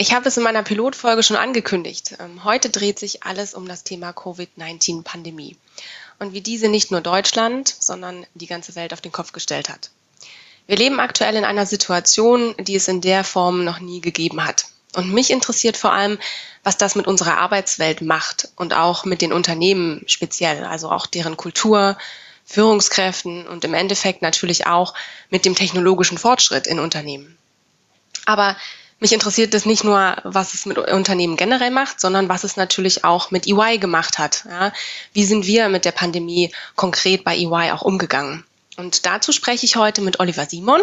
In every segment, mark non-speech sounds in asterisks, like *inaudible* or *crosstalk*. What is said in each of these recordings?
Ich habe es in meiner Pilotfolge schon angekündigt. Ähm, heute dreht sich alles um das Thema Covid-19-Pandemie und wie diese nicht nur Deutschland, sondern die ganze Welt auf den Kopf gestellt hat. Wir leben aktuell in einer Situation, die es in der Form noch nie gegeben hat. Und mich interessiert vor allem, was das mit unserer Arbeitswelt macht und auch mit den Unternehmen speziell, also auch deren Kultur, Führungskräften und im Endeffekt natürlich auch mit dem technologischen Fortschritt in Unternehmen. Aber mich interessiert es nicht nur, was es mit Unternehmen generell macht, sondern was es natürlich auch mit EY gemacht hat. Ja? Wie sind wir mit der Pandemie konkret bei EY auch umgegangen? Und dazu spreche ich heute mit Oliver Simon,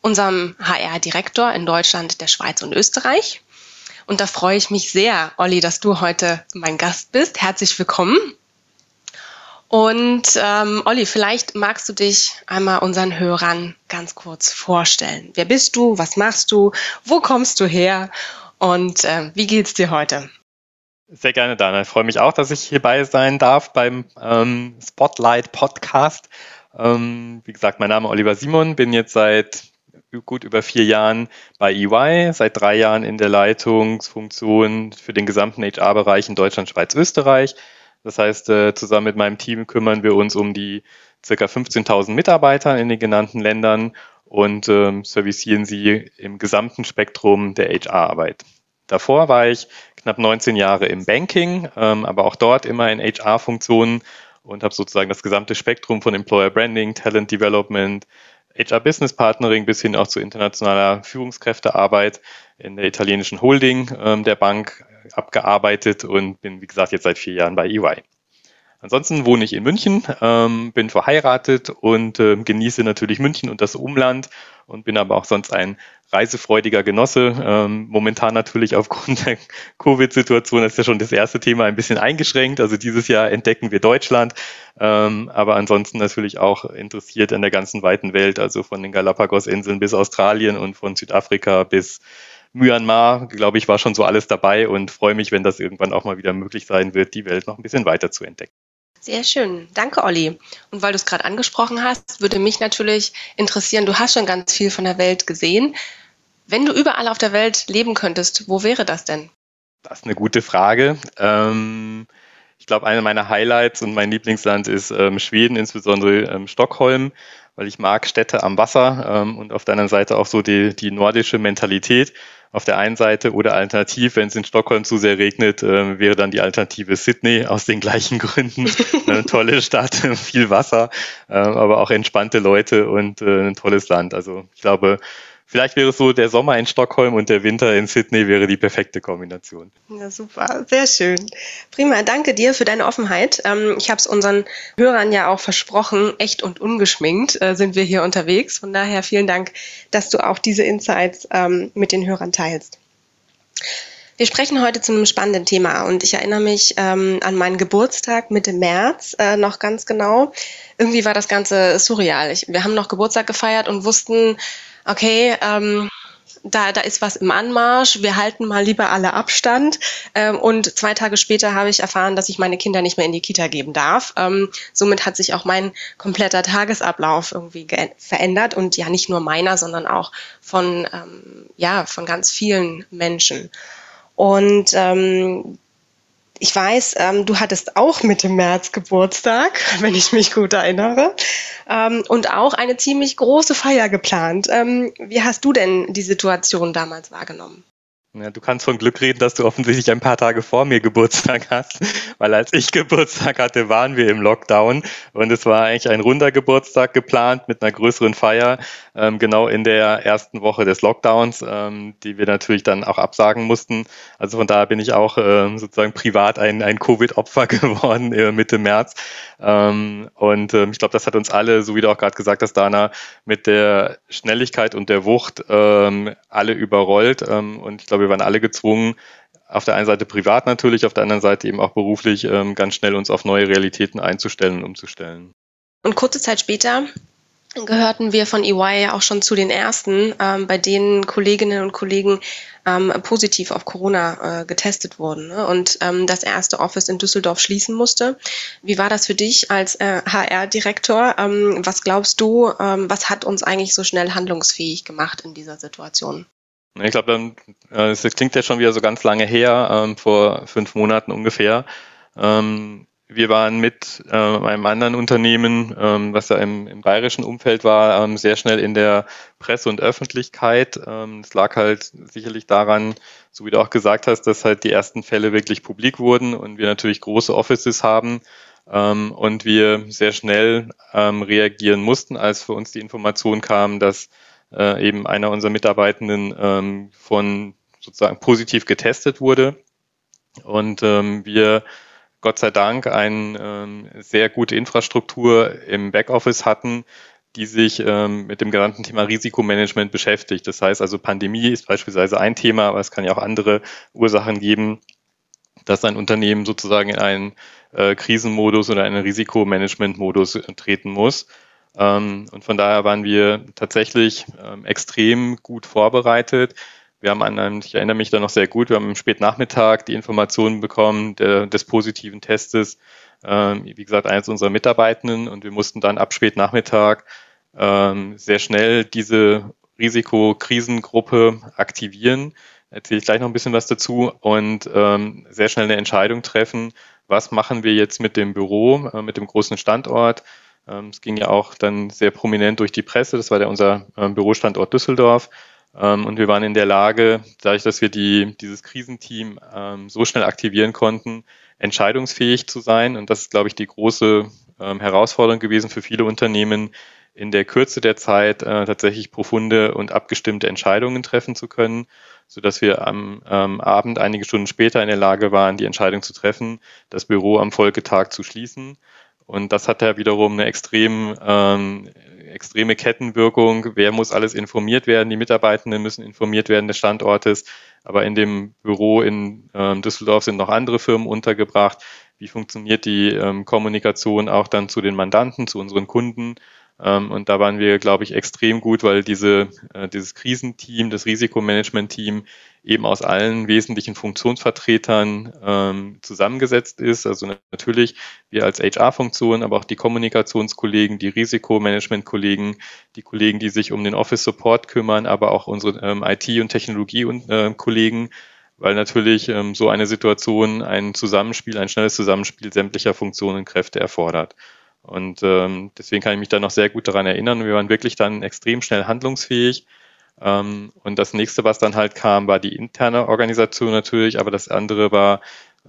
unserem HR-Direktor in Deutschland, der Schweiz und Österreich. Und da freue ich mich sehr, Olli, dass du heute mein Gast bist. Herzlich willkommen. Und ähm, Olli, vielleicht magst du dich einmal unseren Hörern ganz kurz vorstellen. Wer bist du? Was machst du? Wo kommst du her? Und äh, wie geht's dir heute? Sehr gerne, Dana. Ich freue mich auch, dass ich hierbei sein darf beim ähm, Spotlight Podcast. Ähm, wie gesagt, mein Name ist Oliver Simon, bin jetzt seit gut über vier Jahren bei EY, seit drei Jahren in der Leitungsfunktion für den gesamten HR-Bereich in Deutschland, Schweiz, Österreich. Das heißt, äh, zusammen mit meinem Team kümmern wir uns um die circa 15.000 Mitarbeiter in den genannten Ländern und ähm, servicieren sie im gesamten Spektrum der HR-Arbeit. Davor war ich knapp 19 Jahre im Banking, ähm, aber auch dort immer in HR-Funktionen und habe sozusagen das gesamte Spektrum von Employer Branding, Talent Development, HR Business Partnering bis hin auch zu internationaler Führungskräftearbeit in der italienischen Holding ähm, der Bank abgearbeitet und bin, wie gesagt, jetzt seit vier Jahren bei EY. Ansonsten wohne ich in München, ähm, bin verheiratet und äh, genieße natürlich München und das Umland und bin aber auch sonst ein reisefreudiger Genosse. Ähm, momentan natürlich aufgrund der *laughs* Covid-Situation ist ja schon das erste Thema ein bisschen eingeschränkt. Also dieses Jahr entdecken wir Deutschland, ähm, aber ansonsten natürlich auch interessiert an der ganzen weiten Welt, also von den Galapagos-Inseln bis Australien und von Südafrika bis Myanmar, glaube ich, war schon so alles dabei und freue mich, wenn das irgendwann auch mal wieder möglich sein wird, die Welt noch ein bisschen weiter zu entdecken. Sehr schön. Danke, Olli. Und weil du es gerade angesprochen hast, würde mich natürlich interessieren, du hast schon ganz viel von der Welt gesehen. Wenn du überall auf der Welt leben könntest, wo wäre das denn? Das ist eine gute Frage. Ähm, ich glaube, eine meiner Highlights und mein Lieblingsland ist ähm, Schweden, insbesondere ähm, Stockholm, weil ich mag Städte am Wasser ähm, und auf der anderen Seite auch so die, die nordische Mentalität auf der einen Seite oder alternativ, wenn es in Stockholm zu sehr regnet, äh, wäre dann die Alternative Sydney aus den gleichen Gründen. *laughs* Eine tolle Stadt, *laughs* viel Wasser, äh, aber auch entspannte Leute und äh, ein tolles Land. Also ich glaube, Vielleicht wäre es so, der Sommer in Stockholm und der Winter in Sydney wäre die perfekte Kombination. Ja, super, sehr schön. Prima, danke dir für deine Offenheit. Ähm, ich habe es unseren Hörern ja auch versprochen, echt und ungeschminkt äh, sind wir hier unterwegs. Von daher vielen Dank, dass du auch diese Insights ähm, mit den Hörern teilst. Wir sprechen heute zu einem spannenden Thema und ich erinnere mich ähm, an meinen Geburtstag Mitte März äh, noch ganz genau. Irgendwie war das Ganze surreal. Ich, wir haben noch Geburtstag gefeiert und wussten, okay, ähm, da, da ist was im Anmarsch, wir halten mal lieber alle Abstand. Ähm, und zwei Tage später habe ich erfahren, dass ich meine Kinder nicht mehr in die Kita geben darf. Ähm, somit hat sich auch mein kompletter Tagesablauf irgendwie verändert und ja nicht nur meiner, sondern auch von, ähm, ja, von ganz vielen Menschen. Und ähm, ich weiß, ähm, du hattest auch Mitte März Geburtstag, *laughs* wenn ich mich gut erinnere, ähm, und auch eine ziemlich große Feier geplant. Ähm, wie hast du denn die Situation damals wahrgenommen? Ja, du kannst von Glück reden, dass du offensichtlich ein paar Tage vor mir Geburtstag hast, weil als ich *laughs* Geburtstag hatte, waren wir im Lockdown und es war eigentlich ein runder Geburtstag geplant mit einer größeren Feier, ähm, genau in der ersten Woche des Lockdowns, ähm, die wir natürlich dann auch absagen mussten. Also von daher bin ich auch ähm, sozusagen privat ein, ein Covid-Opfer *laughs* geworden äh, Mitte März. Ähm, und ähm, ich glaube, das hat uns alle, so wie du auch gerade gesagt hast, Dana, mit der Schnelligkeit und der Wucht ähm, alle überrollt. und ich glaube, wir waren alle gezwungen, auf der einen Seite privat natürlich, auf der anderen Seite eben auch beruflich ähm, ganz schnell uns auf neue Realitäten einzustellen und umzustellen. Und kurze Zeit später gehörten wir von EY ja auch schon zu den ersten, ähm, bei denen Kolleginnen und Kollegen ähm, positiv auf Corona äh, getestet wurden ne? und ähm, das erste Office in Düsseldorf schließen musste. Wie war das für dich als äh, HR-Direktor? Ähm, was glaubst du, ähm, was hat uns eigentlich so schnell handlungsfähig gemacht in dieser Situation? Ich glaube, äh, es klingt ja schon wieder so ganz lange her, ähm, vor fünf Monaten ungefähr. Ähm, wir waren mit äh, einem anderen Unternehmen, ähm, was ja im, im bayerischen Umfeld war, ähm, sehr schnell in der Presse und Öffentlichkeit. Ähm, es lag halt sicherlich daran, so wie du auch gesagt hast, dass halt die ersten Fälle wirklich publik wurden und wir natürlich große Offices haben ähm, und wir sehr schnell reagieren mussten, als für uns die Information kam, dass äh, eben einer unserer Mitarbeitenden ähm, von sozusagen positiv getestet wurde. Und ähm, wir Gott sei Dank eine ähm, sehr gute Infrastruktur im Backoffice hatten, die sich ähm, mit dem gesamten Thema Risikomanagement beschäftigt. Das heißt also, Pandemie ist beispielsweise ein Thema, aber es kann ja auch andere Ursachen geben, dass ein Unternehmen sozusagen in einen äh, Krisenmodus oder einen Risikomanagementmodus treten muss. Ähm, und von daher waren wir tatsächlich ähm, extrem gut vorbereitet. Wir haben an einem, ich erinnere mich da noch sehr gut, wir haben am Spätnachmittag die Informationen bekommen der, des positiven Testes, ähm, wie gesagt, eines unserer Mitarbeitenden und wir mussten dann ab Spätnachmittag sehr schnell diese Risikokrisengruppe aktivieren. Erzähle ich gleich noch ein bisschen was dazu und ähm, sehr schnell eine Entscheidung treffen, was machen wir jetzt mit dem Büro, äh, mit dem großen Standort. Ähm, es ging ja auch dann sehr prominent durch die Presse, das war der unser äh, Bürostandort Düsseldorf. Ähm, und wir waren in der Lage, dadurch, dass wir die, dieses Krisenteam ähm, so schnell aktivieren konnten, entscheidungsfähig zu sein. Und das ist, glaube ich, die große ähm, Herausforderung gewesen für viele Unternehmen, in der Kürze der Zeit äh, tatsächlich profunde und abgestimmte Entscheidungen treffen zu können, so dass wir am ähm, Abend einige Stunden später in der Lage waren, die Entscheidung zu treffen, das Büro am Folgetag zu schließen. Und das hat ja wiederum eine extrem ähm, extreme Kettenwirkung. Wer muss alles informiert werden? Die Mitarbeitenden müssen informiert werden des Standortes. Aber in dem Büro in ähm, Düsseldorf sind noch andere Firmen untergebracht. Wie funktioniert die ähm, Kommunikation auch dann zu den Mandanten, zu unseren Kunden? Ähm, und da waren wir, glaube ich, extrem gut, weil diese, äh, dieses Krisenteam, das Risikomanagement-Team eben aus allen wesentlichen Funktionsvertretern ähm, zusammengesetzt ist. Also natürlich wir als HR-Funktion, aber auch die Kommunikationskollegen, die Risikomanagement-Kollegen, die Kollegen, die sich um den Office-Support kümmern, aber auch unsere ähm, IT- und Technologie-Kollegen, äh, weil natürlich ähm, so eine Situation ein Zusammenspiel, ein schnelles Zusammenspiel sämtlicher Funktionen und Kräfte erfordert. Und ähm, deswegen kann ich mich da noch sehr gut daran erinnern. Wir waren wirklich dann extrem schnell handlungsfähig. Ähm, und das nächste, was dann halt kam, war die interne Organisation natürlich, aber das andere war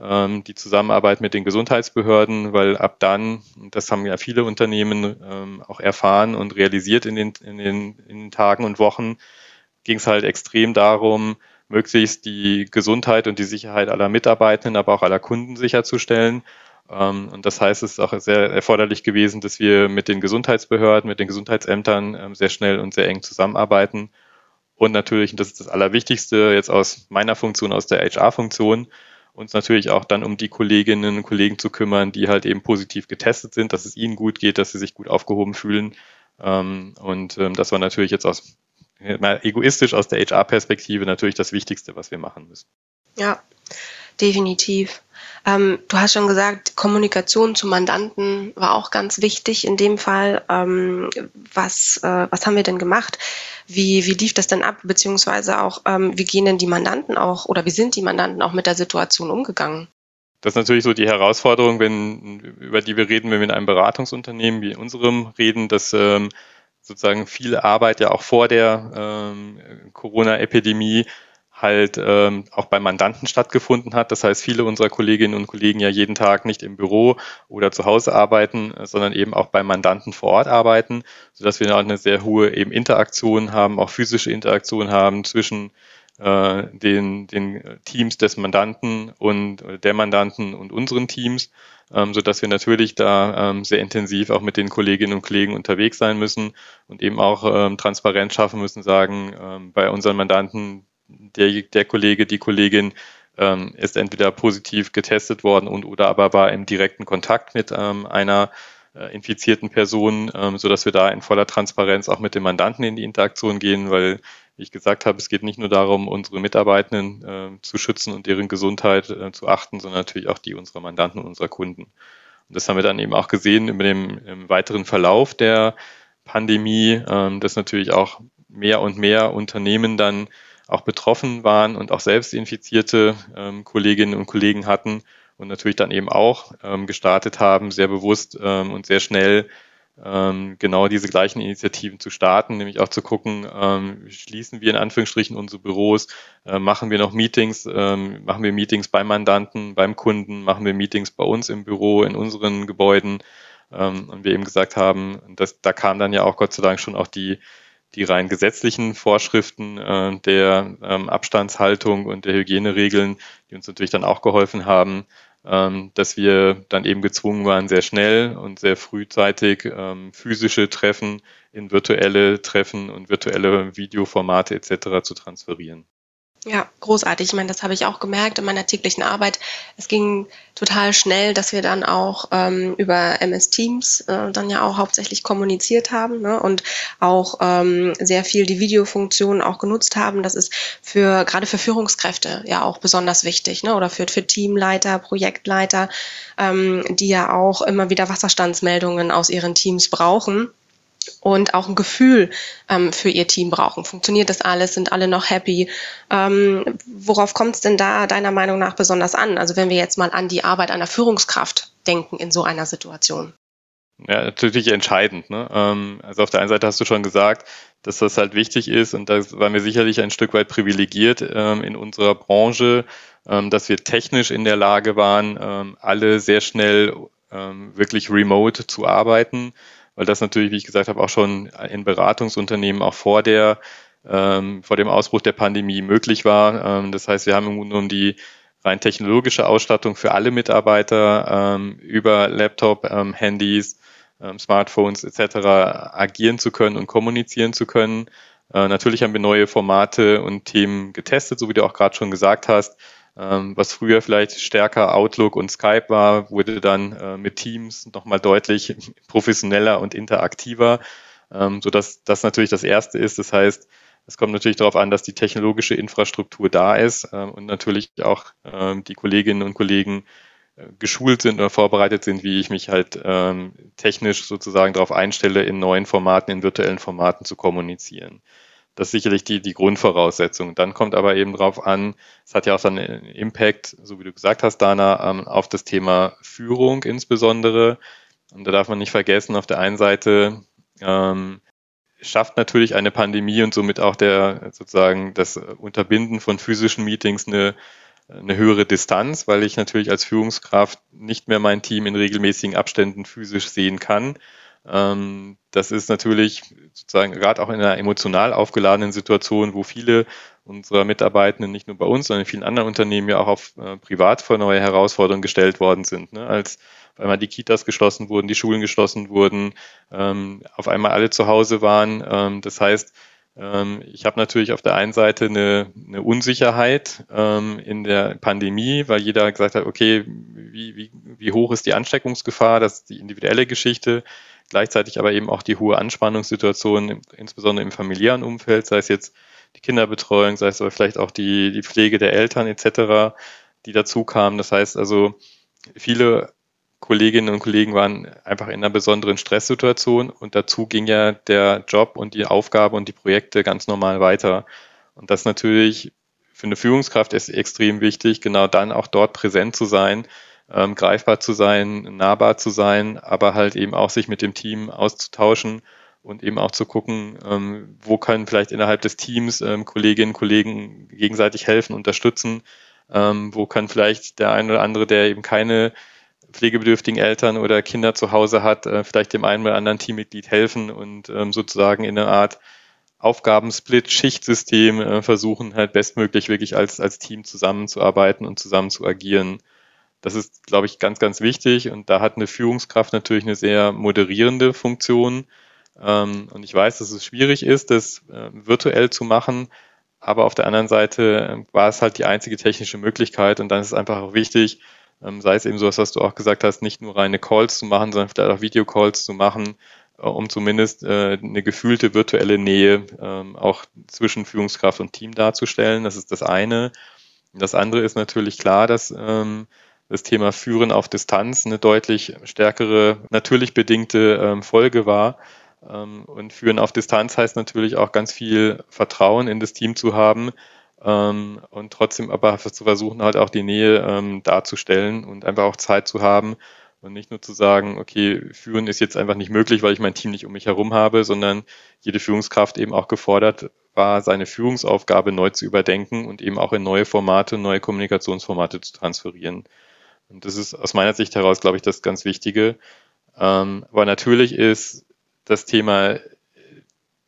ähm, die Zusammenarbeit mit den Gesundheitsbehörden, weil ab dann, das haben ja viele Unternehmen ähm, auch erfahren und realisiert in den, in den, in den Tagen und Wochen, ging es halt extrem darum, möglichst die Gesundheit und die Sicherheit aller Mitarbeitenden, aber auch aller Kunden sicherzustellen. Ähm, und das heißt, es ist auch sehr erforderlich gewesen, dass wir mit den Gesundheitsbehörden, mit den Gesundheitsämtern ähm, sehr schnell und sehr eng zusammenarbeiten. Und natürlich, und das ist das Allerwichtigste jetzt aus meiner Funktion, aus der HR-Funktion, uns natürlich auch dann um die Kolleginnen und Kollegen zu kümmern, die halt eben positiv getestet sind, dass es ihnen gut geht, dass sie sich gut aufgehoben fühlen. Ähm, und das war natürlich jetzt aus egoistisch aus der HR-Perspektive natürlich das Wichtigste, was wir machen müssen. Ja, definitiv. Ähm, du hast schon gesagt, Kommunikation zu Mandanten war auch ganz wichtig in dem Fall. Ähm, was, äh, was haben wir denn gemacht? Wie, wie lief das denn ab? Beziehungsweise auch, ähm, wie gehen denn die Mandanten auch oder wie sind die Mandanten auch mit der Situation umgegangen? Das ist natürlich so die Herausforderung, wenn, über die wir reden, wenn wir in einem Beratungsunternehmen wie unserem reden, dass ähm, sozusagen viel Arbeit ja auch vor der ähm, Corona-Epidemie halt ähm, auch bei Mandanten stattgefunden hat. Das heißt, viele unserer Kolleginnen und Kollegen ja jeden Tag nicht im Büro oder zu Hause arbeiten, sondern eben auch bei Mandanten vor Ort arbeiten, sodass wir eine sehr hohe eben Interaktion haben, auch physische Interaktion haben zwischen äh, den, den Teams des Mandanten und der Mandanten und unseren Teams, ähm, so dass wir natürlich da ähm, sehr intensiv auch mit den Kolleginnen und Kollegen unterwegs sein müssen und eben auch ähm, Transparenz schaffen müssen, sagen, ähm, bei unseren Mandanten, der, der Kollege, die Kollegin ähm, ist entweder positiv getestet worden und oder aber war im direkten Kontakt mit ähm, einer äh, infizierten Person, ähm, so dass wir da in voller Transparenz auch mit dem Mandanten in die Interaktion gehen, weil wie ich gesagt habe, es geht nicht nur darum, unsere Mitarbeitenden äh, zu schützen und deren Gesundheit äh, zu achten, sondern natürlich auch die unserer Mandanten und unserer Kunden. Und das haben wir dann eben auch gesehen über dem im weiteren Verlauf der Pandemie, ähm, dass natürlich auch mehr und mehr Unternehmen dann auch betroffen waren und auch selbst infizierte ähm, Kolleginnen und Kollegen hatten und natürlich dann eben auch ähm, gestartet haben, sehr bewusst ähm, und sehr schnell ähm, genau diese gleichen Initiativen zu starten, nämlich auch zu gucken, ähm, schließen wir in Anführungsstrichen unsere Büros, äh, machen wir noch Meetings, ähm, machen wir Meetings beim Mandanten, beim Kunden, machen wir Meetings bei uns im Büro, in unseren Gebäuden. Und wir eben gesagt haben, dass, da kam dann ja auch Gott sei Dank schon auch die, die rein gesetzlichen Vorschriften äh, der ähm, Abstandshaltung und der Hygieneregeln, die uns natürlich dann auch geholfen haben, ähm, dass wir dann eben gezwungen waren, sehr schnell und sehr frühzeitig ähm, physische Treffen in virtuelle Treffen und virtuelle Videoformate etc. zu transferieren. Ja, großartig. Ich meine, das habe ich auch gemerkt in meiner täglichen Arbeit. Es ging total schnell, dass wir dann auch ähm, über MS Teams äh, dann ja auch hauptsächlich kommuniziert haben ne? und auch ähm, sehr viel die Videofunktion auch genutzt haben. Das ist für gerade für Führungskräfte ja auch besonders wichtig, ne? oder für, für Teamleiter, Projektleiter, ähm, die ja auch immer wieder Wasserstandsmeldungen aus ihren Teams brauchen und auch ein Gefühl ähm, für ihr Team brauchen. Funktioniert das alles? Sind alle noch happy? Ähm, worauf kommt es denn da deiner Meinung nach besonders an? Also wenn wir jetzt mal an die Arbeit einer Führungskraft denken in so einer Situation. Ja, natürlich entscheidend. Ne? Ähm, also auf der einen Seite hast du schon gesagt, dass das halt wichtig ist und da waren wir sicherlich ein Stück weit privilegiert ähm, in unserer Branche, ähm, dass wir technisch in der Lage waren, ähm, alle sehr schnell wirklich remote zu arbeiten weil das natürlich, wie ich gesagt habe, auch schon in Beratungsunternehmen auch vor der ähm, vor dem Ausbruch der Pandemie möglich war. Ähm, das heißt, wir haben im Grunde genommen die rein technologische Ausstattung für alle Mitarbeiter ähm, über Laptop, ähm, Handys, ähm, Smartphones etc. agieren zu können und kommunizieren zu können. Äh, natürlich haben wir neue Formate und Themen getestet, so wie du auch gerade schon gesagt hast. Ähm, was früher vielleicht stärker Outlook und Skype war, wurde dann äh, mit Teams nochmal deutlich *laughs* professioneller und interaktiver, ähm, sodass das natürlich das Erste ist. Das heißt, es kommt natürlich darauf an, dass die technologische Infrastruktur da ist ähm, und natürlich auch die Kolleginnen und Kollegen äh, geschult sind oder vorbereitet sind, wie ich mich halt technisch sozusagen darauf einstelle, in neuen Formaten, in virtuellen Formaten zu kommunizieren. Das ist sicherlich die, die Grundvoraussetzung. Dann kommt aber eben drauf an, es hat ja auch dann einen Impact, so wie du gesagt hast, Dana, ähm, auf das Thema Führung insbesondere. Und da darf man nicht vergessen, auf der einen Seite ähm, schafft natürlich eine Pandemie und somit auch der sozusagen das Unterbinden von physischen Meetings eine, eine höhere Distanz, weil ich natürlich als Führungskraft nicht mehr mein Team in regelmäßigen Abständen physisch sehen kann. Ähm, das ist natürlich sozusagen gerade auch in einer emotional aufgeladenen Situation, wo viele unserer Mitarbeitenden nicht nur bei uns, sondern in vielen anderen Unternehmen ja auch auf äh, privat vor neue Herausforderungen gestellt worden sind. Ne? Als auf einmal die Kitas geschlossen wurden, die Schulen geschlossen wurden, ähm, auf einmal alle zu Hause waren. Ähm, das heißt, ähm, ich habe natürlich auf der einen Seite eine, eine Unsicherheit ähm, in der Pandemie, weil jeder gesagt hat, okay, wie, wie, wie hoch ist die Ansteckungsgefahr? Das ist die individuelle Geschichte gleichzeitig aber eben auch die hohe Anspannungssituation, insbesondere im familiären Umfeld, sei es jetzt die Kinderbetreuung, sei es aber vielleicht auch die, die Pflege der Eltern etc., die dazu kamen. Das heißt also, viele Kolleginnen und Kollegen waren einfach in einer besonderen Stresssituation und dazu ging ja der Job und die Aufgabe und die Projekte ganz normal weiter. Und das natürlich für eine Führungskraft ist extrem wichtig, genau dann auch dort präsent zu sein ähm, greifbar zu sein, nahbar zu sein, aber halt eben auch sich mit dem Team auszutauschen und eben auch zu gucken, ähm, wo können vielleicht innerhalb des Teams ähm, Kolleginnen und Kollegen gegenseitig helfen, unterstützen, ähm, wo kann vielleicht der eine oder andere, der eben keine pflegebedürftigen Eltern oder Kinder zu Hause hat, äh, vielleicht dem einen oder anderen Teammitglied helfen und ähm, sozusagen in einer Art Aufgabensplit, Schichtsystem äh, versuchen halt bestmöglich wirklich als, als Team zusammenzuarbeiten und zusammen zu agieren. Das ist, glaube ich, ganz, ganz wichtig. Und da hat eine Führungskraft natürlich eine sehr moderierende Funktion. Ähm, und ich weiß, dass es schwierig ist, das äh, virtuell zu machen. aber auf der anderen Seite war es halt die einzige technische Möglichkeit und dann ist es einfach auch wichtig, ähm, sei es eben so, was du auch gesagt hast, nicht nur reine Calls zu machen, sondern vielleicht auch Videocalls zu machen, äh, um zumindest äh, eine gefühlte virtuelle Nähe ähm, auch zwischen Führungskraft und Team darzustellen. Das ist das eine. Das andere ist natürlich klar, dass ähm, das Thema Führen auf Distanz eine deutlich stärkere, natürlich bedingte ähm, Folge war. Ähm, und Führen auf Distanz heißt natürlich auch ganz viel Vertrauen in das Team zu haben ähm, und trotzdem aber zu versuchen, halt auch die Nähe darzustellen und einfach auch Zeit zu haben und nicht nur zu sagen, okay, führen ist jetzt einfach nicht möglich, weil ich mein Team nicht um mich herum habe, sondern jede Führungskraft eben auch gefordert war, seine Führungsaufgabe neu zu überdenken und eben auch in neue Formate, neue Kommunikationsformate zu transferieren. Und das ist aus meiner Sicht heraus, glaube ich, das ganz Wichtige. Ähm, aber natürlich ist das Thema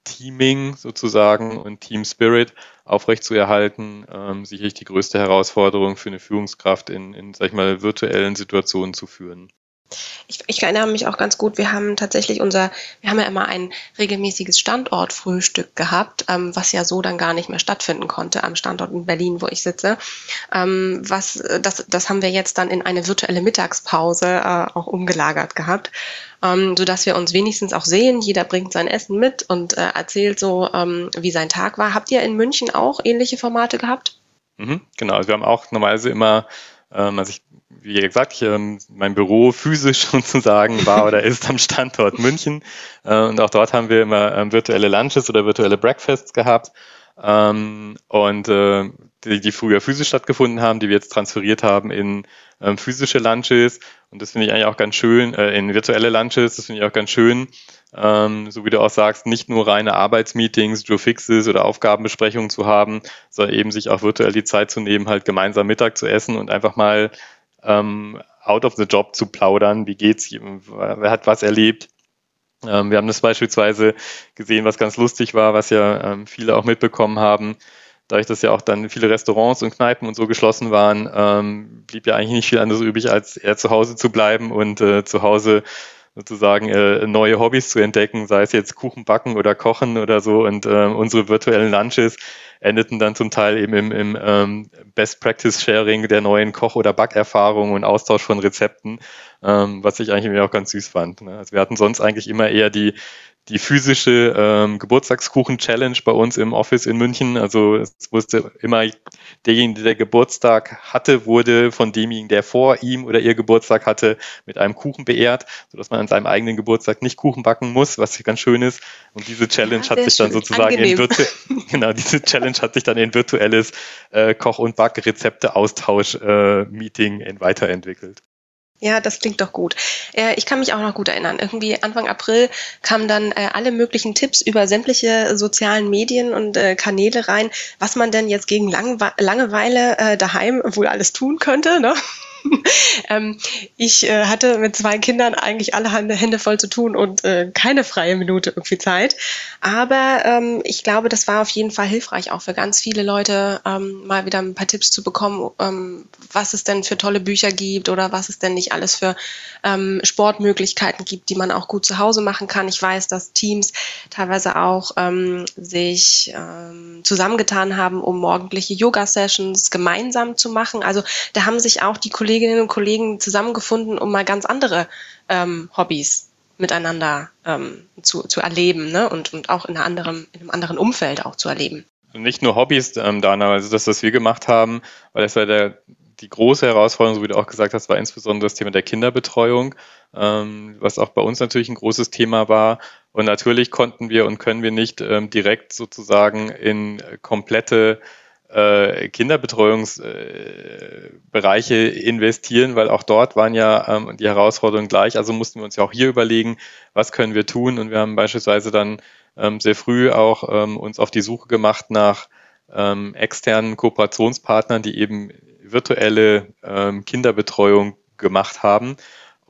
Teaming sozusagen und Team Spirit aufrechtzuerhalten, ähm, sicherlich die größte Herausforderung für eine Führungskraft in, in, sag ich mal, virtuellen Situationen zu führen. Ich, ich, erinnere mich auch ganz gut, wir haben tatsächlich unser, wir haben ja immer ein regelmäßiges Standortfrühstück gehabt, ähm, was ja so dann gar nicht mehr stattfinden konnte am Standort in Berlin, wo ich sitze. Ähm, was, das, das haben wir jetzt dann in eine virtuelle Mittagspause äh, auch umgelagert gehabt, ähm, sodass wir uns wenigstens auch sehen. Jeder bringt sein Essen mit und äh, erzählt so, ähm, wie sein Tag war. Habt ihr in München auch ähnliche Formate gehabt? Mhm, genau, also wir haben auch normalerweise immer also ich, wie gesagt, ich, ähm, mein Büro physisch *laughs* sozusagen war oder ist am Standort München. Äh, und auch dort haben wir immer ähm, virtuelle Lunches oder virtuelle Breakfasts gehabt. Ähm, und äh, die, die früher physisch stattgefunden haben, die wir jetzt transferiert haben in ähm, physische Lunches. Und das finde ich eigentlich auch ganz schön, äh, in virtuelle Lunches, das finde ich auch ganz schön. Ähm, so wie du auch sagst, nicht nur reine Arbeitsmeetings, Joe Fixes oder Aufgabenbesprechungen zu haben, sondern eben sich auch virtuell die Zeit zu nehmen, halt gemeinsam Mittag zu essen und einfach mal ähm, out of the job zu plaudern. Wie geht's? Wer hat was erlebt? Ähm, wir haben das beispielsweise gesehen, was ganz lustig war, was ja ähm, viele auch mitbekommen haben. Dadurch, dass ja auch dann viele Restaurants und Kneipen und so geschlossen waren, ähm, blieb ja eigentlich nicht viel anderes übrig, als eher zu Hause zu bleiben und äh, zu Hause sozusagen äh, neue Hobbys zu entdecken, sei es jetzt Kuchen backen oder kochen oder so. Und äh, unsere virtuellen Lunches endeten dann zum Teil eben im, im ähm, Best Practice Sharing der neuen Koch- oder Backerfahrungen und Austausch von Rezepten, ähm, was ich eigentlich auch ganz süß fand. Ne? Also wir hatten sonst eigentlich immer eher die die physische ähm, Geburtstagskuchen-Challenge bei uns im Office in München. Also es wusste immer, derjenige, der Geburtstag hatte, wurde von demjenigen, der vor ihm oder ihr Geburtstag hatte, mit einem Kuchen beehrt, sodass man an seinem eigenen Geburtstag nicht Kuchen backen muss, was ganz schön ist. Und diese Challenge ja, hat sich dann sozusagen in virtu *laughs* genau, diese Challenge hat sich dann in virtuelles äh, Koch- und Backrezepte-Austausch-Meeting äh, weiterentwickelt. Ja, das klingt doch gut. Äh, ich kann mich auch noch gut erinnern. Irgendwie Anfang April kamen dann äh, alle möglichen Tipps über sämtliche sozialen Medien und äh, Kanäle rein, was man denn jetzt gegen Langeweile daheim wohl alles tun könnte. Ne? *laughs* ähm, ich äh, hatte mit zwei Kindern eigentlich alle Hände voll zu tun und äh, keine freie Minute irgendwie Zeit. Aber ähm, ich glaube, das war auf jeden Fall hilfreich, auch für ganz viele Leute, ähm, mal wieder ein paar Tipps zu bekommen, ähm, was es denn für tolle Bücher gibt oder was es denn nicht alles für ähm, Sportmöglichkeiten gibt, die man auch gut zu Hause machen kann. Ich weiß, dass Teams teilweise auch ähm, sich zusammengetan haben, um morgendliche Yoga-Sessions gemeinsam zu machen. Also da haben sich auch die Kollegen Kolleginnen und Kollegen zusammengefunden, um mal ganz andere ähm, Hobbys miteinander ähm, zu, zu erleben ne? und, und auch in, einer anderen, in einem anderen Umfeld auch zu erleben. Nicht nur Hobbys, ähm, Dana, also das, was wir gemacht haben, weil das war der, die große Herausforderung, so wie du auch gesagt hast, war insbesondere das Thema der Kinderbetreuung, ähm, was auch bei uns natürlich ein großes Thema war. Und natürlich konnten wir und können wir nicht ähm, direkt sozusagen in komplette äh, Kinderbetreuungsbereiche investieren, weil auch dort waren ja ähm, die Herausforderungen gleich. Also mussten wir uns ja auch hier überlegen, was können wir tun. Und wir haben beispielsweise dann ähm, sehr früh auch ähm, uns auf die Suche gemacht nach ähm, externen Kooperationspartnern, die eben virtuelle ähm, Kinderbetreuung gemacht haben.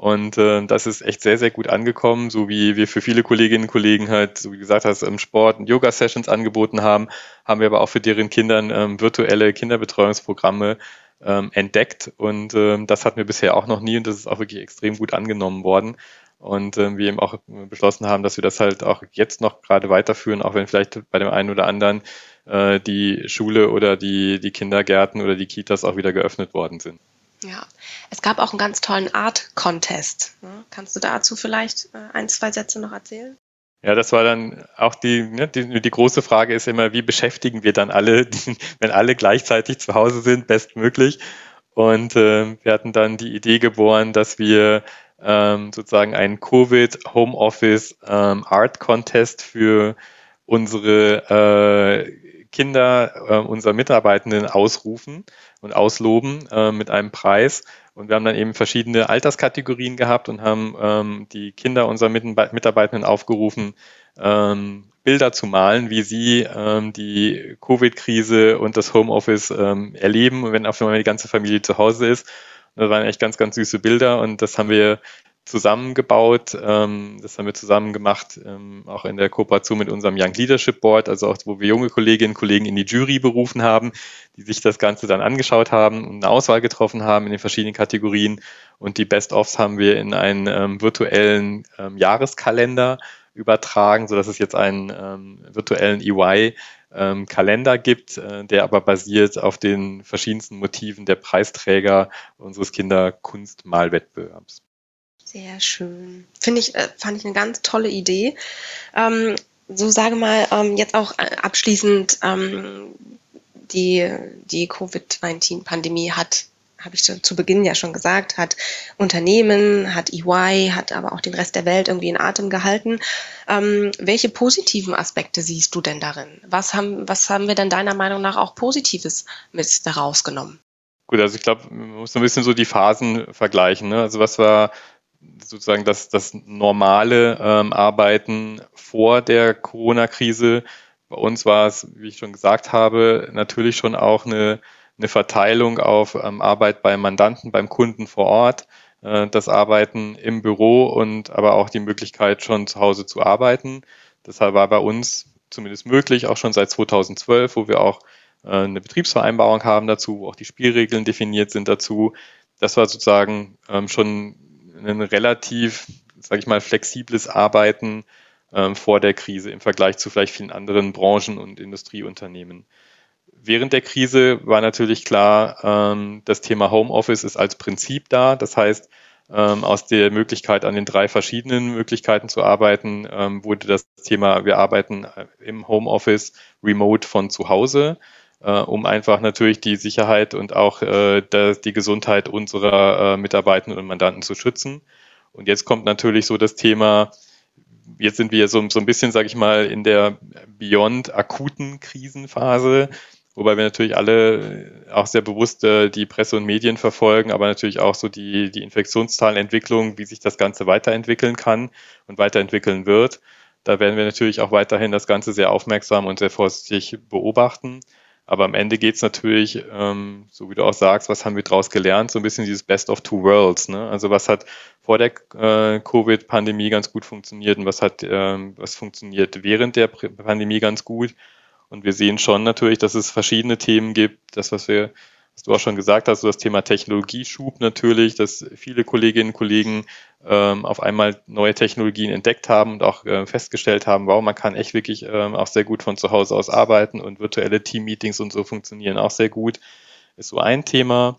Und äh, das ist echt sehr, sehr gut angekommen, so wie wir für viele Kolleginnen und Kollegen halt, so wie gesagt hast, im Sport und Yoga-Sessions angeboten haben, haben wir aber auch für deren Kindern ähm, virtuelle Kinderbetreuungsprogramme ähm, entdeckt. Und ähm, das hatten wir bisher auch noch nie und das ist auch wirklich extrem gut angenommen worden. Und ähm, wir eben auch beschlossen haben, dass wir das halt auch jetzt noch gerade weiterführen, auch wenn vielleicht bei dem einen oder anderen äh, die Schule oder die, die Kindergärten oder die Kitas auch wieder geöffnet worden sind. Ja, es gab auch einen ganz tollen Art-Contest. Ne? Kannst du dazu vielleicht äh, ein, zwei Sätze noch erzählen? Ja, das war dann auch die, ne, die, die große Frage ist immer, wie beschäftigen wir dann alle, *laughs* wenn alle gleichzeitig zu Hause sind, bestmöglich. Und äh, wir hatten dann die Idee geboren, dass wir ähm, sozusagen einen Covid Homeoffice ähm, Art Contest für unsere äh, Kinder, äh, unsere Mitarbeitenden ausrufen und ausloben äh, mit einem Preis. Und wir haben dann eben verschiedene Alterskategorien gehabt und haben ähm, die Kinder unserer Mitarbeitenden aufgerufen, ähm, Bilder zu malen, wie sie ähm, die Covid-Krise und das Homeoffice ähm, erleben, wenn auf einmal die ganze Familie zu Hause ist. Und das waren echt ganz, ganz süße Bilder und das haben wir zusammengebaut. Ähm, das haben wir zusammen gemacht, ähm, auch in der Kooperation mit unserem Young Leadership Board, also auch, wo wir junge Kolleginnen und Kollegen in die Jury berufen haben, die sich das Ganze dann angeschaut haben und eine Auswahl getroffen haben in den verschiedenen Kategorien. Und die Best-ofs haben wir in einen ähm, virtuellen ähm, Jahreskalender übertragen, so dass es jetzt einen ähm, virtuellen EY ähm, Kalender gibt, äh, der aber basiert auf den verschiedensten Motiven der Preisträger unseres Kinderkunstmalwettbewerbs. Sehr schön. Finde ich, äh, fand ich eine ganz tolle Idee. Ähm, so sage mal, ähm, jetzt auch äh, abschließend, ähm, die, die Covid-19-Pandemie hat, habe ich zu Beginn ja schon gesagt, hat Unternehmen, hat EY, hat aber auch den Rest der Welt irgendwie in Atem gehalten. Ähm, welche positiven Aspekte siehst du denn darin? Was haben, was haben wir denn deiner Meinung nach auch Positives mit daraus genommen? Gut, also ich glaube, man muss ein bisschen so die Phasen vergleichen. Ne? Also was war sozusagen das, das normale ähm, Arbeiten vor der Corona-Krise. Bei uns war es, wie ich schon gesagt habe, natürlich schon auch eine, eine Verteilung auf ähm, Arbeit beim Mandanten, beim Kunden vor Ort, äh, das Arbeiten im Büro und aber auch die Möglichkeit, schon zu Hause zu arbeiten. Deshalb war bei uns zumindest möglich, auch schon seit 2012, wo wir auch äh, eine Betriebsvereinbarung haben dazu, wo auch die Spielregeln definiert sind dazu. Das war sozusagen ähm, schon ein relativ, sage ich mal, flexibles Arbeiten ähm, vor der Krise im Vergleich zu vielleicht vielen anderen Branchen und Industrieunternehmen. Während der Krise war natürlich klar, ähm, das Thema Homeoffice ist als Prinzip da. Das heißt, ähm, aus der Möglichkeit, an den drei verschiedenen Möglichkeiten zu arbeiten, ähm, wurde das Thema, wir arbeiten im Homeoffice remote von zu Hause um einfach natürlich die Sicherheit und auch äh, die Gesundheit unserer äh, Mitarbeitenden und Mandanten zu schützen. Und jetzt kommt natürlich so das Thema, jetzt sind wir so, so ein bisschen, sage ich mal, in der beyond akuten Krisenphase, wobei wir natürlich alle auch sehr bewusst äh, die Presse und Medien verfolgen, aber natürlich auch so die, die Infektionszahlenentwicklung, wie sich das Ganze weiterentwickeln kann und weiterentwickeln wird. Da werden wir natürlich auch weiterhin das Ganze sehr aufmerksam und sehr vorsichtig beobachten. Aber am Ende geht es natürlich, ähm, so wie du auch sagst, was haben wir daraus gelernt? So ein bisschen dieses Best of Two Worlds. Ne? Also was hat vor der äh, Covid-Pandemie ganz gut funktioniert und was hat, ähm, was funktioniert während der Pandemie ganz gut? Und wir sehen schon natürlich, dass es verschiedene Themen gibt. Das, was wir was du auch schon gesagt hast, so das Thema Technologieschub natürlich, dass viele Kolleginnen und Kollegen ähm, auf einmal neue Technologien entdeckt haben und auch äh, festgestellt haben, wow, man kann echt wirklich ähm, auch sehr gut von zu Hause aus arbeiten und virtuelle Team-Meetings und so funktionieren auch sehr gut. Ist so ein Thema.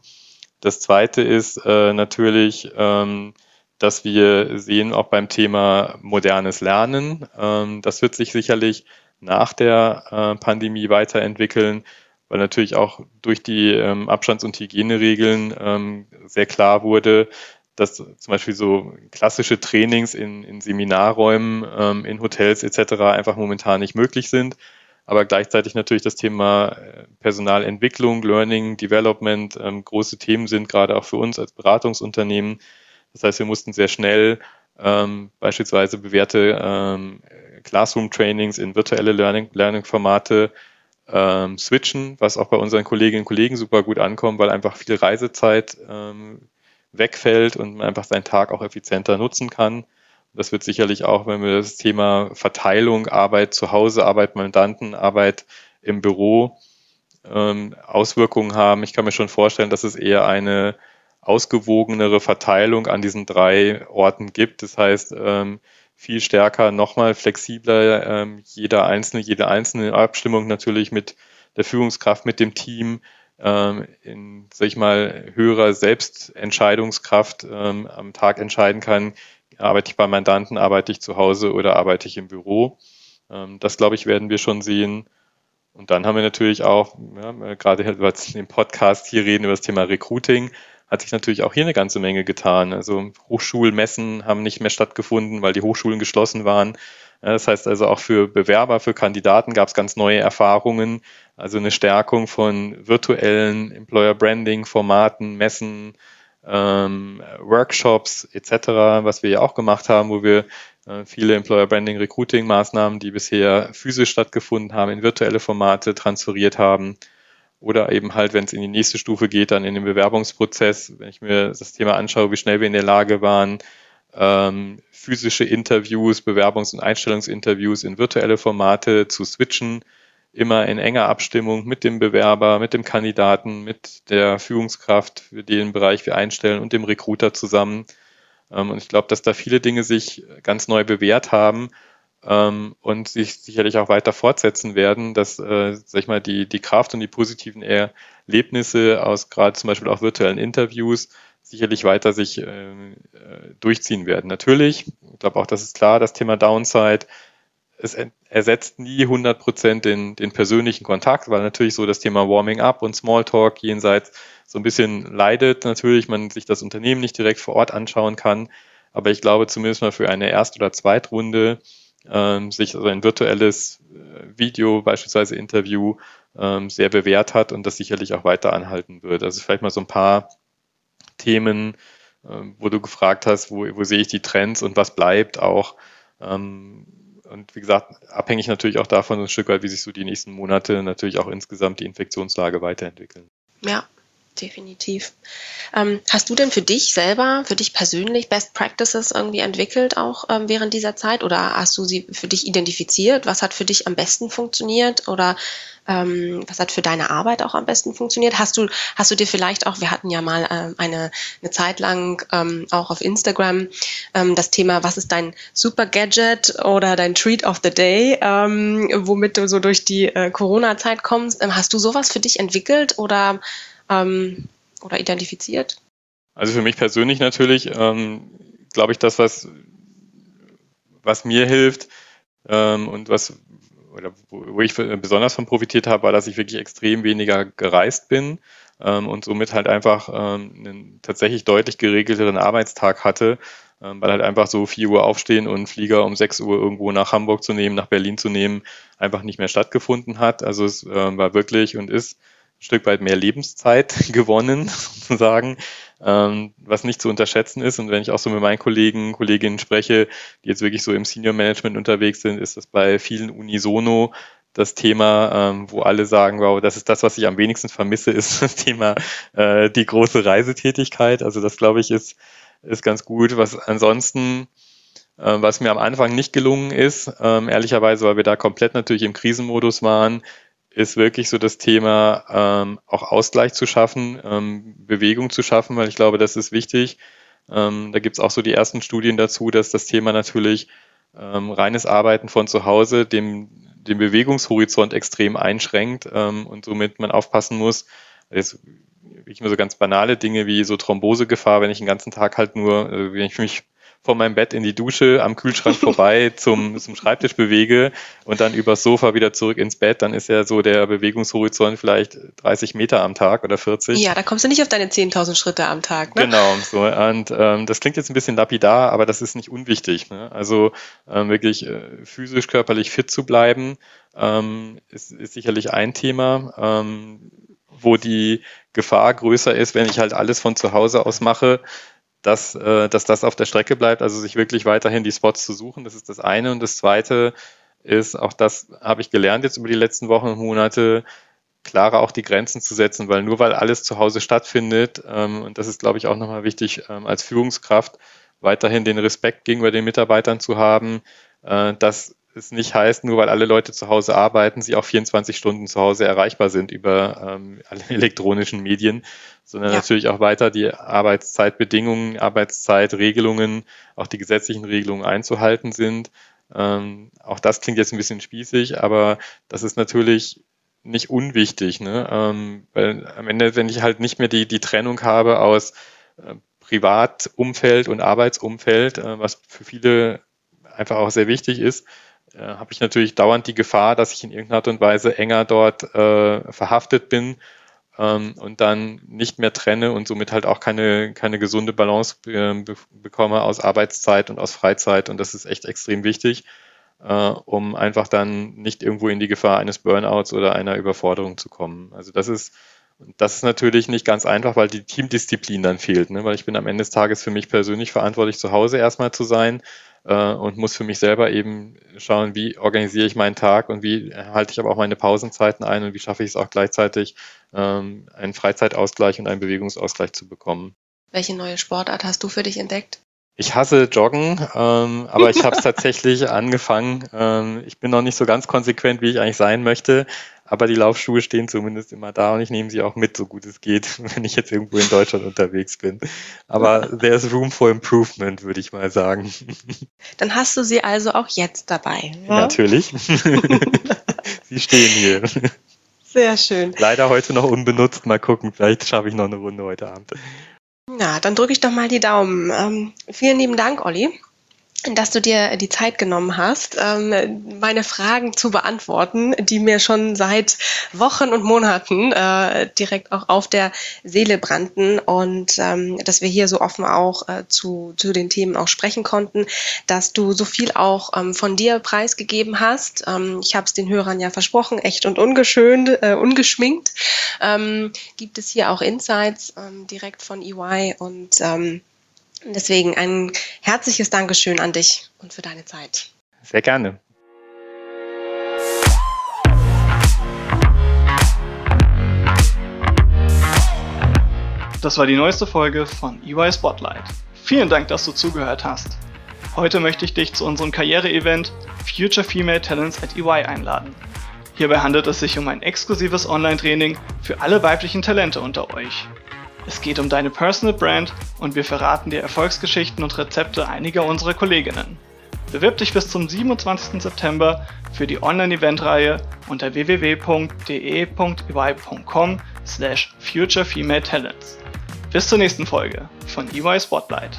Das zweite ist äh, natürlich, ähm, dass wir sehen auch beim Thema modernes Lernen. Ähm, das wird sich sicherlich nach der äh, Pandemie weiterentwickeln weil natürlich auch durch die ähm, Abstands- und Hygieneregeln ähm, sehr klar wurde, dass zum Beispiel so klassische Trainings in, in Seminarräumen, ähm, in Hotels etc. einfach momentan nicht möglich sind. Aber gleichzeitig natürlich das Thema äh, Personalentwicklung, Learning, Development ähm, große Themen sind, gerade auch für uns als Beratungsunternehmen. Das heißt, wir mussten sehr schnell ähm, beispielsweise bewährte ähm, Classroom-Trainings in virtuelle Learning-Formate Learning ähm, switchen, was auch bei unseren Kolleginnen und Kollegen super gut ankommt, weil einfach viel Reisezeit ähm, wegfällt und man einfach seinen Tag auch effizienter nutzen kann. Das wird sicherlich auch, wenn wir das Thema Verteilung, Arbeit zu Hause, Arbeit Mandanten, Arbeit im Büro ähm, Auswirkungen haben. Ich kann mir schon vorstellen, dass es eher eine ausgewogenere Verteilung an diesen drei Orten gibt. Das heißt, ähm, viel stärker, nochmal flexibler, ähm, jeder einzelne, jede einzelne Abstimmung natürlich mit der Führungskraft, mit dem Team, ähm, in, sag ich mal, höherer Selbstentscheidungskraft ähm, am Tag entscheiden kann, arbeite ich bei Mandanten, arbeite ich zu Hause oder arbeite ich im Büro. Ähm, das, glaube ich, werden wir schon sehen. Und dann haben wir natürlich auch, ja, gerade über den Podcast hier reden über das Thema Recruiting, hat sich natürlich auch hier eine ganze Menge getan. Also Hochschulmessen haben nicht mehr stattgefunden, weil die Hochschulen geschlossen waren. Das heißt also auch für Bewerber, für Kandidaten gab es ganz neue Erfahrungen. Also eine Stärkung von virtuellen Employer Branding Formaten, Messen, ähm, Workshops etc., was wir ja auch gemacht haben, wo wir äh, viele Employer Branding Recruiting Maßnahmen, die bisher physisch stattgefunden haben, in virtuelle Formate transferiert haben oder eben halt, wenn es in die nächste Stufe geht, dann in den Bewerbungsprozess, wenn ich mir das Thema anschaue, wie schnell wir in der Lage waren, ähm, physische Interviews, Bewerbungs- und Einstellungsinterviews in virtuelle Formate zu switchen, immer in enger Abstimmung mit dem Bewerber, mit dem Kandidaten, mit der Führungskraft, für den Bereich wir einstellen und dem Recruiter zusammen. Ähm, und ich glaube, dass da viele Dinge sich ganz neu bewährt haben ähm, und sich sicherlich auch weiter fortsetzen werden, dass, äh, sag ich mal, die, die Kraft und die positiven Erlebnisse aus gerade zum Beispiel auch virtuellen Interviews sicherlich weiter sich äh, durchziehen werden. Natürlich, ich glaube auch, das ist klar, das Thema Downside, es ersetzt nie 100 Prozent den, den persönlichen Kontakt, weil natürlich so das Thema Warming Up und Smalltalk jenseits so ein bisschen leidet. Natürlich, man sich das Unternehmen nicht direkt vor Ort anschauen kann. Aber ich glaube zumindest mal für eine Erst- oder Zweitrunde ähm, sich also ein virtuelles äh, Video, beispielsweise Interview, ähm, sehr bewährt hat und das sicherlich auch weiter anhalten wird. Also vielleicht mal so ein paar Themen, ähm, wo du gefragt hast, wo, wo sehe ich die Trends und was bleibt auch. Ähm, und wie gesagt, abhängig natürlich auch davon ein Stück weit, wie sich so die nächsten Monate natürlich auch insgesamt die Infektionslage weiterentwickeln. Ja, definitiv. Ähm, hast du denn für dich selber, für dich persönlich Best Practices irgendwie entwickelt auch ähm, während dieser Zeit oder hast du sie für dich identifiziert? Was hat für dich am besten funktioniert oder ähm, was hat für deine Arbeit auch am besten funktioniert? Hast du, hast du dir vielleicht auch, wir hatten ja mal ähm, eine, eine Zeit lang ähm, auch auf Instagram ähm, das Thema, was ist dein Super Gadget oder dein Treat of the Day, ähm, womit du so durch die äh, Corona-Zeit kommst. Hast du sowas für dich entwickelt oder ähm, oder identifiziert? Also für mich persönlich natürlich, ähm, glaube ich, das, was, was mir hilft ähm, und was, oder wo, ich besonders von profitiert habe, war, dass ich wirklich extrem weniger gereist bin ähm, und somit halt einfach ähm, einen tatsächlich deutlich geregelteren Arbeitstag hatte, ähm, weil halt einfach so 4 Uhr aufstehen und Flieger um 6 Uhr irgendwo nach Hamburg zu nehmen, nach Berlin zu nehmen, einfach nicht mehr stattgefunden hat. Also es äh, war wirklich und ist Stück weit mehr Lebenszeit *laughs* gewonnen, *laughs* sozusagen, ähm, was nicht zu unterschätzen ist. Und wenn ich auch so mit meinen Kollegen, Kolleginnen spreche, die jetzt wirklich so im Senior Management unterwegs sind, ist das bei vielen unisono das Thema, ähm, wo alle sagen, wow, das ist das, was ich am wenigsten vermisse, *laughs* ist das Thema äh, die große Reisetätigkeit. Also das, glaube ich, ist, ist ganz gut. Was ansonsten, äh, was mir am Anfang nicht gelungen ist, ähm, ehrlicherweise, weil wir da komplett natürlich im Krisenmodus waren, ist wirklich so das Thema, ähm, auch Ausgleich zu schaffen, ähm, Bewegung zu schaffen, weil ich glaube, das ist wichtig. Ähm, da gibt es auch so die ersten Studien dazu, dass das Thema natürlich ähm, reines Arbeiten von zu Hause dem, den Bewegungshorizont extrem einschränkt ähm, und somit man aufpassen muss. Jetzt ich mir so ganz banale Dinge wie so Thrombosegefahr, wenn ich den ganzen Tag halt nur, also wenn ich mich von meinem Bett in die Dusche, am Kühlschrank *laughs* vorbei zum, zum Schreibtisch bewege und dann übers Sofa wieder zurück ins Bett, dann ist ja so der Bewegungshorizont vielleicht 30 Meter am Tag oder 40. Ja, da kommst du nicht auf deine 10.000 Schritte am Tag. Ne? Genau, so. Und ähm, das klingt jetzt ein bisschen lapidar, aber das ist nicht unwichtig. Ne? Also ähm, wirklich äh, physisch, körperlich fit zu bleiben, ähm, ist, ist sicherlich ein Thema. Ähm, wo die Gefahr größer ist, wenn ich halt alles von zu Hause aus mache, dass, äh, dass das auf der Strecke bleibt, also sich wirklich weiterhin die Spots zu suchen. Das ist das eine. Und das zweite ist, auch das habe ich gelernt jetzt über die letzten Wochen und Monate, klarer auch die Grenzen zu setzen, weil nur weil alles zu Hause stattfindet, ähm, und das ist, glaube ich, auch nochmal wichtig ähm, als Führungskraft, weiterhin den Respekt gegenüber den Mitarbeitern zu haben, äh, dass es nicht heißt, nur weil alle Leute zu Hause arbeiten, sie auch 24 Stunden zu Hause erreichbar sind über ähm, *laughs* alle elektronischen Medien, sondern ja. natürlich auch weiter die Arbeitszeitbedingungen, Arbeitszeitregelungen, auch die gesetzlichen Regelungen einzuhalten sind. Ähm, auch das klingt jetzt ein bisschen spießig, aber das ist natürlich nicht unwichtig, ne? Ähm, weil am Ende, wenn ich halt nicht mehr die, die Trennung habe aus äh, Privatumfeld und Arbeitsumfeld, äh, was für viele einfach auch sehr wichtig ist, äh, habe ich natürlich dauernd die Gefahr, dass ich in irgendeiner Art und Weise enger dort äh, verhaftet bin ähm, und dann nicht mehr trenne und somit halt auch keine, keine gesunde Balance äh, be bekomme aus Arbeitszeit und aus Freizeit. Und das ist echt extrem wichtig, äh, um einfach dann nicht irgendwo in die Gefahr eines Burnouts oder einer Überforderung zu kommen. Also das ist das ist natürlich nicht ganz einfach, weil die Teamdisziplin dann fehlt, ne? weil ich bin am Ende des Tages für mich persönlich verantwortlich, zu Hause erstmal zu sein äh, und muss für mich selber eben schauen, wie organisiere ich meinen Tag und wie halte ich aber auch meine Pausenzeiten ein und wie schaffe ich es auch gleichzeitig, ähm, einen Freizeitausgleich und einen Bewegungsausgleich zu bekommen. Welche neue Sportart hast du für dich entdeckt? Ich hasse Joggen, ähm, aber ich habe es *laughs* tatsächlich angefangen. Ähm, ich bin noch nicht so ganz konsequent, wie ich eigentlich sein möchte, aber die Laufschuhe stehen zumindest immer da und ich nehme sie auch mit, so gut es geht, *laughs* wenn ich jetzt irgendwo in Deutschland unterwegs bin. Aber there's room for improvement, würde ich mal sagen. *laughs* Dann hast du sie also auch jetzt dabei. Ja? Natürlich. *laughs* sie stehen hier. Sehr schön. Leider heute noch unbenutzt. Mal gucken, vielleicht schaffe ich noch eine Runde heute Abend. Na, dann drücke ich doch mal die Daumen. Ähm, vielen lieben Dank, Olli dass du dir die Zeit genommen hast, ähm, meine Fragen zu beantworten, die mir schon seit Wochen und Monaten äh, direkt auch auf der Seele brannten und ähm, dass wir hier so offen auch äh, zu, zu den Themen auch sprechen konnten, dass du so viel auch ähm, von dir preisgegeben hast. ich habe es den Hörern ja versprochen, echt und ungeschönt, äh, ungeschminkt. gibt es hier auch Insights direkt von EY und Deswegen ein herzliches Dankeschön an dich und für deine Zeit. Sehr gerne. Das war die neueste Folge von EY Spotlight. Vielen Dank, dass du zugehört hast. Heute möchte ich dich zu unserem Karriere-Event Future Female Talents at EY einladen. Hierbei handelt es sich um ein exklusives Online-Training für alle weiblichen Talente unter euch. Es geht um deine Personal Brand und wir verraten dir Erfolgsgeschichten und Rezepte einiger unserer Kolleginnen. Bewirb dich bis zum 27. September für die Online-Event-Reihe unter www.de.ey.com slash futurefemaletalents. Bis zur nächsten Folge von EY Spotlight.